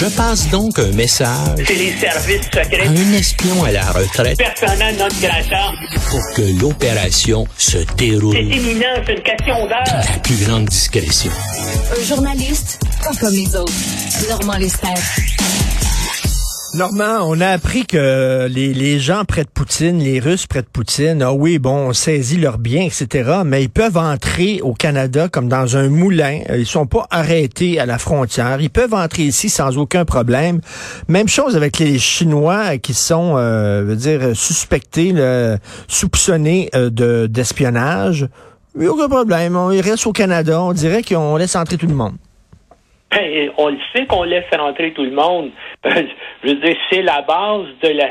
Je passe donc un message C'est les services à secrets. un espion à la retraite Personnel non grata. pour que l'opération se déroule C'est imminent, c'est une question d'heure. la plus grande discrétion. Un journaliste pas comme les autres. Normand Lester. Normand, on a appris que les, les gens près de Poutine, les Russes près de Poutine, ah oui, bon, on saisit leurs biens, etc., mais ils peuvent entrer au Canada comme dans un moulin. Euh, Ils sont pas arrêtés à la frontière. Ils peuvent entrer ici sans aucun problème. Même chose avec les Chinois qui sont, euh, veut dire, suspectés, soupçonnés euh, de d'espionnage. Aucun problème. Ils restent au Canada. On dirait qu'on laisse entrer tout le monde. Ben, on le sait qu'on laisse rentrer tout le monde. Je veux dire, c'est la base de la.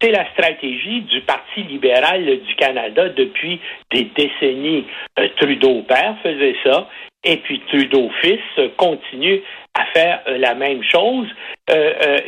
C'est la stratégie du Parti libéral du Canada depuis des décennies. Euh, Trudeau père faisait ça, et puis Trudeau fils euh, continue à faire euh, la même chose. Euh, euh,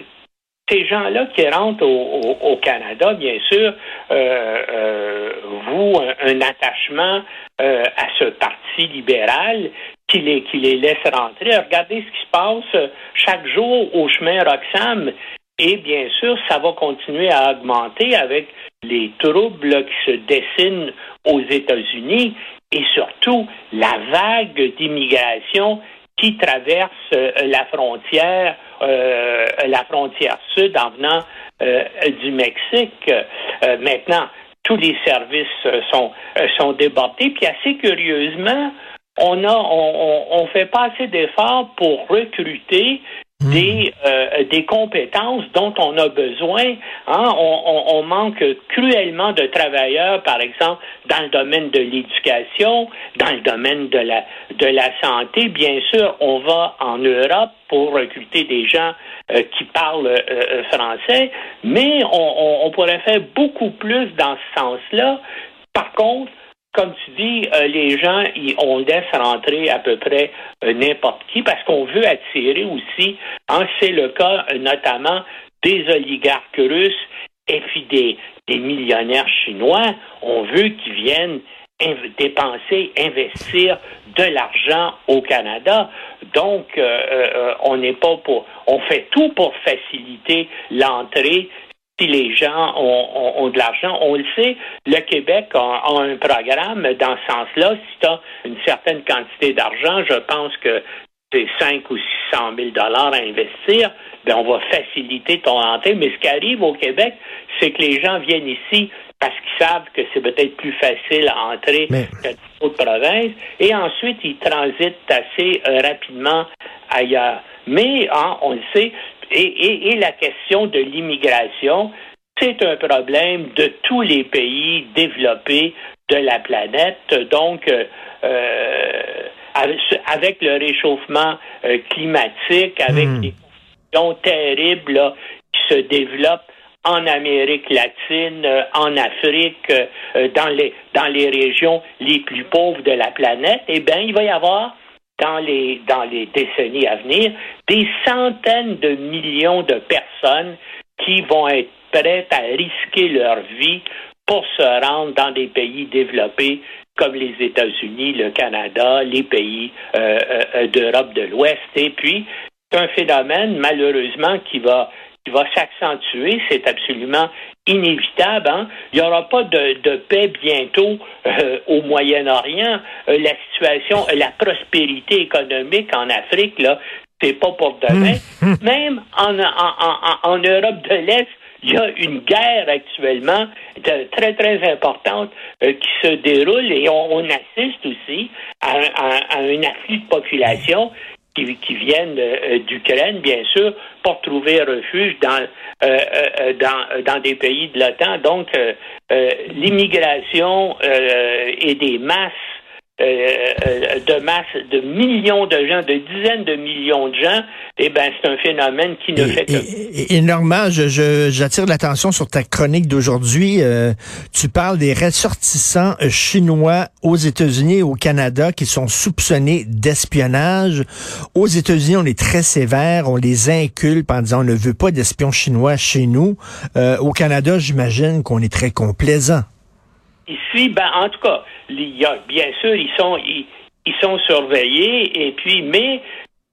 ces gens-là qui rentrent au, au- au Canada, bien sûr, euh, euh, vouent un, un attachement euh, à ce parti libéral qui les, laisse rentrer. Regardez ce qui se passe euh, chaque jour au chemin Roxham. Et bien sûr, ça va continuer à augmenter avec les troubles qui se dessinent aux États-Unis et surtout la vague d'immigration qui traverse euh, la frontière, euh, la frontière sud en venant euh, du Mexique. Euh, maintenant, tous les services sont sont débordés. Puis assez curieusement, on a on, on, fait pas assez d'efforts pour recruter des euh, des compétences dont on a besoin. Hein? On, on, on manque cruellement de travailleurs, par exemple, dans le domaine de l'éducation, dans le domaine de la de la santé. Bien sûr, on va en Europe pour recruter des gens euh, qui parlent euh, euh, français, mais on, on, on pourrait faire beaucoup plus dans ce sens-là. Par contre, comme tu dis, euh, les gens, ils- on laisse rentrer à peu près euh, n'importe qui parce qu'on veut attirer aussi, hein, c'est le cas euh, notamment des oligarques russes et puis des, millionnaires chinois. On veut qu'ils viennent dépenser, investir de l'argent au Canada. Donc, on n'est pas pour, on fait tout pour faciliter l'entrée si les gens ont, ont- ont de l'argent. On le sait, le Québec a, a un programme dans ce sens-là. Si tu as une certaine quantité d'argent, je pense que c'est 5 ou 600 000 dollars à investir, ben on va faciliter ton entrée. Mais ce qui arrive au Québec, c'est que les gens viennent ici parce qu'ils savent que c'est peut-être plus facile à entrer Mais- que d'autres provinces. Et ensuite, ils transitent assez euh, rapidement ailleurs. Mais, hein, on le sait, et, et- et la question de l'immigration, c'est un problème de tous les pays développés de la planète. Donc, euh, euh, avec, le réchauffement euh, climatique, avec Hmm. les conditions terribles là, qui se développent en Amérique latine, euh, en Afrique, dans les dans les régions les plus pauvres de la planète, eh bien, il va y avoir dans les dans les décennies à venir des centaines de millions de personnes qui vont être prêtes à risquer leur vie pour se rendre dans des pays développés comme les États-Unis, le Canada, les pays euh, euh, d'Europe de l'Ouest. Et puis, c'est un phénomène, malheureusement, qui va qui va s'accentuer, c'est absolument inévitable. hein. Il n'y aura pas de, de paix bientôt euh, au Moyen-Orient. Euh, la situation, la prospérité économique en Afrique, là, c'est pas pour demain. Même en, en, en, en Europe de l'Est, il y a une guerre actuellement de- très, très importante euh, qui se déroule et on, on assiste aussi à, un- à- à un afflux de population qui, qui viennent euh, d'Ukraine, bien sûr, pour trouver refuge dans, euh, euh, dans, euh, dans des pays de l'OTAN. Donc, euh, euh, l'immigration euh, et des masses euh, euh, de masse de millions de gens, de dizaines de millions de gens, eh ben c'est un phénomène qui ne fait Et, que et- et Normand, je- je- j'attire l'attention sur ta chronique d'aujourd'hui. Euh, tu parles des ressortissants euh, chinois aux États-Unis et au Canada qui sont soupçonnés d'espionnage. Aux États-Unis, on est très sévère, on les inculpe en disant on ne veut pas d'espions chinois chez nous. Euh, au Canada, j'imagine qu'on est très complaisant. Ici, ben, en tout cas, il y a, bien sûr, ils sont, ils, sont surveillés, et puis, mais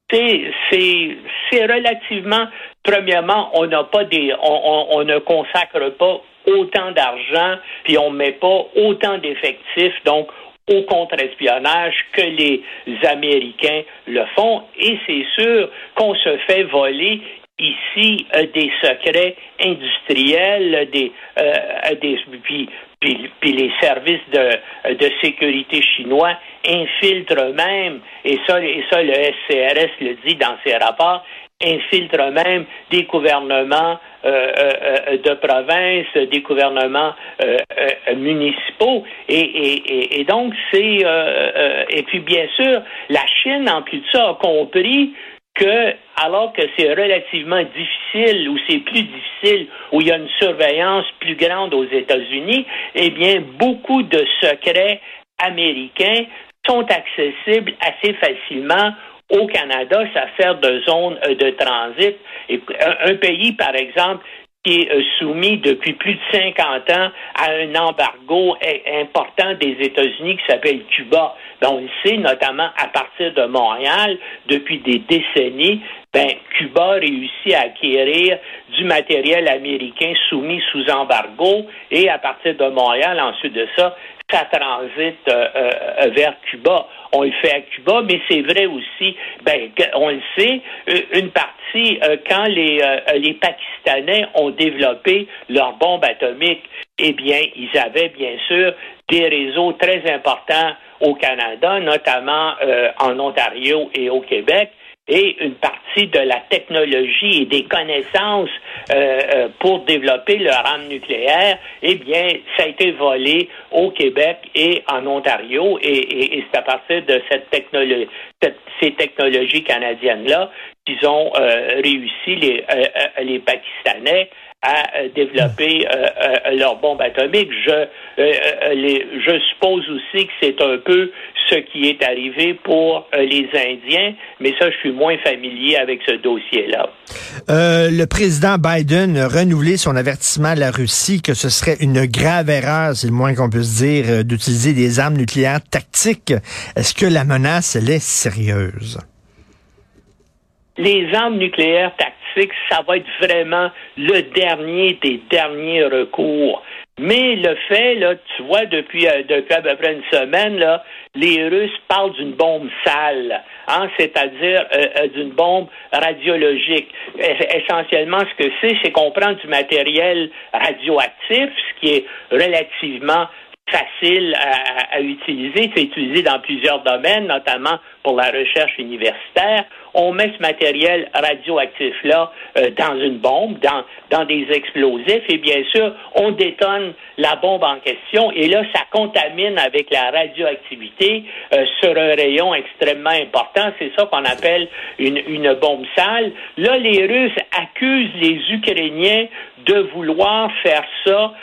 c'est, relativement, premièrement, on n'a pas des, on, on, ne consacre pas autant d'argent, puis on met pas autant d'effectifs, donc au contre-espionnage que les Américains le font. Et c'est sûr qu'on se fait voler ici euh, des secrets industriels, des, euh, des puis, puis, les services de, de sécurité chinois infiltrent même, et ça, et ça le SCRS le dit dans ses rapports, infiltrent même des gouvernements euh, euh, de province, des gouvernements euh, municipaux. Et, et, et donc, c'est... et puis, bien sûr, la Chine, en plus de ça, a compris que, alors que c'est relativement difficile ou c'est plus difficile, où il y a une surveillance plus grande aux États-Unis, eh bien, beaucoup de secrets américains sont accessibles assez facilement au Canada, ça sert de zone de transit. Et un, pays, par exemple, qui est soumis depuis plus de 50 ans à un embargo important des États-Unis qui s'appelle Cuba. Ben, on le sait, notamment à partir de Montréal, depuis des décennies, ben, Cuba réussit à acquérir du matériel américain soumis sous embargo et à partir de Montréal, ensuite de ça, ça transite euh, euh, vers Cuba. On le fait à Cuba, mais c'est vrai aussi, ben, on le sait, euh, une partie, quand les, les Pakistanais ont développé leurs bombes atomiques, eh bien, ils avaient bien sûr des réseaux très importants au Canada, notamment en Ontario et au Québec et une partie de la technologie et des connaissances euh, euh, pour développer leur arme nucléaire, eh bien, ça a été volé au Québec et en Ontario, et, c'est à partir de cette technologie, ces technologies canadiennes-là qu'ils ont euh, réussi les, les Pakistanais à euh, développer euh, euh, leur bombe atomique. Je, je suppose aussi que c'est un peu ce qui est arrivé pour les Indiens, mais ça, je suis moins familier avec ce dossier-là. le président Biden a renouvelé son avertissement à la Russie que ce serait une grave erreur, c'est le moins qu'on puisse dire, d'utiliser des armes nucléaires tactiques. Est-ce que la menace, elle est sérieuse? Les armes nucléaires tactiques ça va être vraiment le dernier des derniers recours. Mais le fait, là, tu vois, depuis, euh, à peu près une semaine, là, les Russes parlent d'une bombe sale, hein, c'est-à-dire euh, euh, d'une bombe radiologique. Essentiellement, ce que c'est, c'est qu'on prend du matériel radioactif, ce qui est relativement facile à, utiliser. C'est utilisé dans plusieurs domaines, notamment pour la recherche universitaire. On met ce matériel radioactif-là euh, dans une bombe, dans, dans des explosifs, et bien sûr, on détonne la bombe en question, et là, ça contamine avec la radioactivité euh, sur un rayon extrêmement important. C'est ça qu'on appelle une, une bombe sale. Là, les Russes accusent les Ukrainiens de vouloir faire ça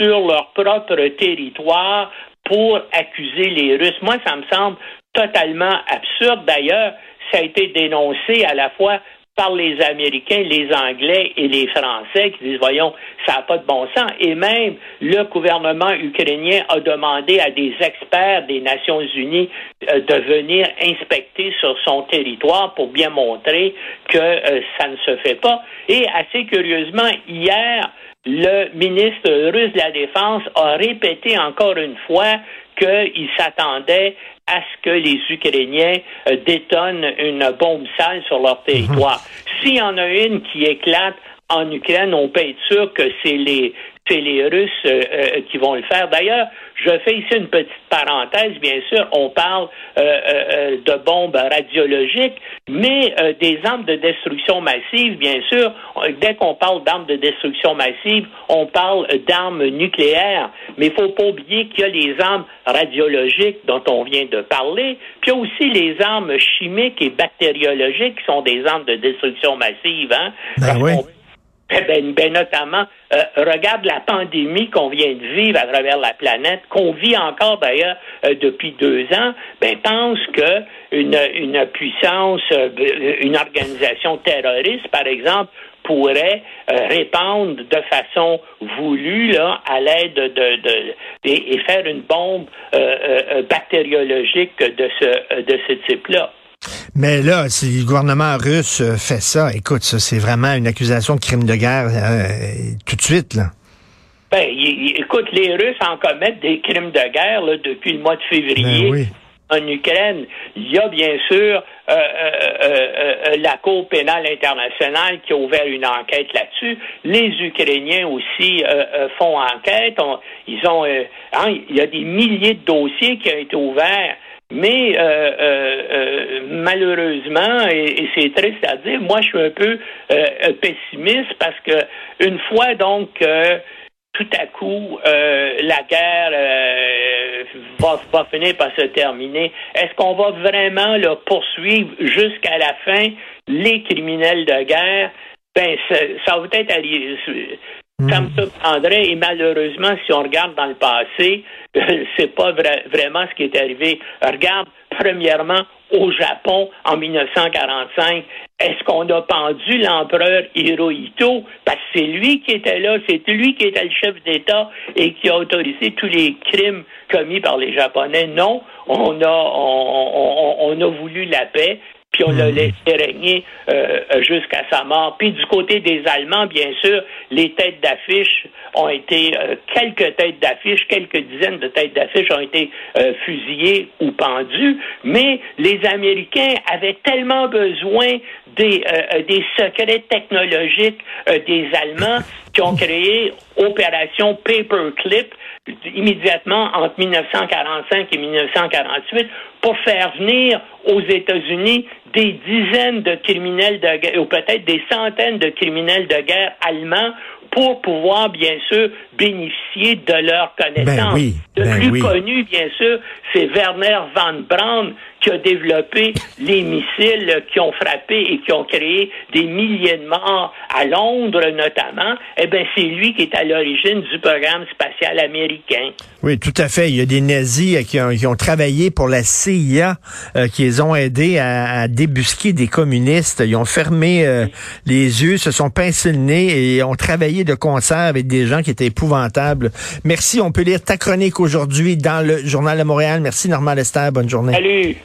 sur leur propre territoire pour accuser les Russes. Moi, ça me semble totalement absurde. D'ailleurs, ça a été dénoncé à la fois par les Américains, les Anglais et les Français qui disent, voyons, ça n'a pas de bon sens. Et même le gouvernement ukrainien a demandé à des experts des Nations Unies euh, de venir inspecter sur son territoire pour bien montrer que euh, ça ne se fait pas. Et assez curieusement, hier, le ministre russe de la Défense a répété encore une fois qu'il s'attendait à ce que les Ukrainiens euh, détonnent une bombe sale sur leur territoire. Mhm. S'il y en a une qui éclate en Ukraine, on peut être sûr que c'est les c'est les Russes euh, euh, qui vont le faire. D'ailleurs, je fais ici une petite parenthèse, bien sûr, on parle euh, de bombes radiologiques, mais des armes de destruction massive, bien sûr, dès qu'on parle d'armes de destruction massive, on parle d'armes nucléaires, mais il ne faut pas oublier qu'il y a les armes radiologiques dont on vient de parler, puis il y a aussi les armes chimiques et bactériologiques qui sont des armes de destruction massive. Hein? Ben eh ben, ben, notamment, euh, regarde la pandémie qu'on vient de vivre à travers la planète, qu'on vit encore d'ailleurs euh, depuis deux ans. Ben pense que une, une puissance, euh, une organisation terroriste, par exemple, pourrait répandre de façon voulue là, à l'aide de, de, et, faire une bombe bactériologique de ce de ce type-là. Mais là, si le gouvernement russe euh, fait ça, écoute, ça, c'est vraiment une accusation de crime de guerre euh, tout de suite, là. Ben, écoute, les Russes en commettent des crimes de guerre là, depuis le mois de février. Ben en Ukraine, il y a bien sûr euh, la Cour pénale internationale qui a ouvert une enquête là-dessus. Les Ukrainiens aussi font enquête. ils ont, hein, il y a des milliers de dossiers qui ont été ouverts mais euh, euh, euh, malheureusement, et, c'est triste à dire, moi je suis un peu pessimiste parce que une fois donc tout à coup la guerre va, va, finir par se terminer, est-ce qu'on va vraiment le poursuivre jusqu'à la fin les criminels de guerre? Ben ça, ça va peut-être ça me hmm. surprendrait et malheureusement, si on regarde dans le passé, c'est pas vraiment ce qui est arrivé. Regarde, premièrement, au Japon en 1945, est-ce qu'on a pendu l'empereur Hirohito? Parce que c'est lui qui était là, c'est lui qui était le chef d'État et qui a autorisé tous les crimes commis par les Japonais? Non, on a, on, on a voulu la paix puis on l'a mhm. laissé régner euh, jusqu'à sa mort. Puis du côté des Allemands, bien sûr, les têtes d'affiche ont été, euh, quelques têtes d'affiche, quelques dizaines de têtes d'affiche ont été euh, fusillées ou pendues, mais les Américains avaient tellement besoin des, des secrets technologiques des Allemands qui ont créé Opération Paperclip immédiatement entre 1945 et 1948 pour faire venir aux États-Unis des dizaines de criminels de guerre, ou peut-être des centaines de criminels de guerre allemands pour pouvoir, bien sûr, bénéficier de leurs connaissances. Ben le ben plus connu, bien sûr, c'est Werner von Braun qui a développé les missiles qui ont frappé et qui ont créé des milliers de morts à Londres notamment. Eh bien, c'est lui qui est à l'origine du programme spatial américain. Oui, tout à fait. Il y a des nazis euh, qui ont, travaillé pour la CIA, euh, qui les ont aidés à, débusquer des communistes. Ils ont fermé euh, les yeux, se sont pincés le nez et ont travaillé de concert avec des gens qui étaient épouvantables. Merci. On peut lire ta chronique aujourd'hui dans le Journal de Montréal. Merci, Normand Lester. Bonne journée. Salut.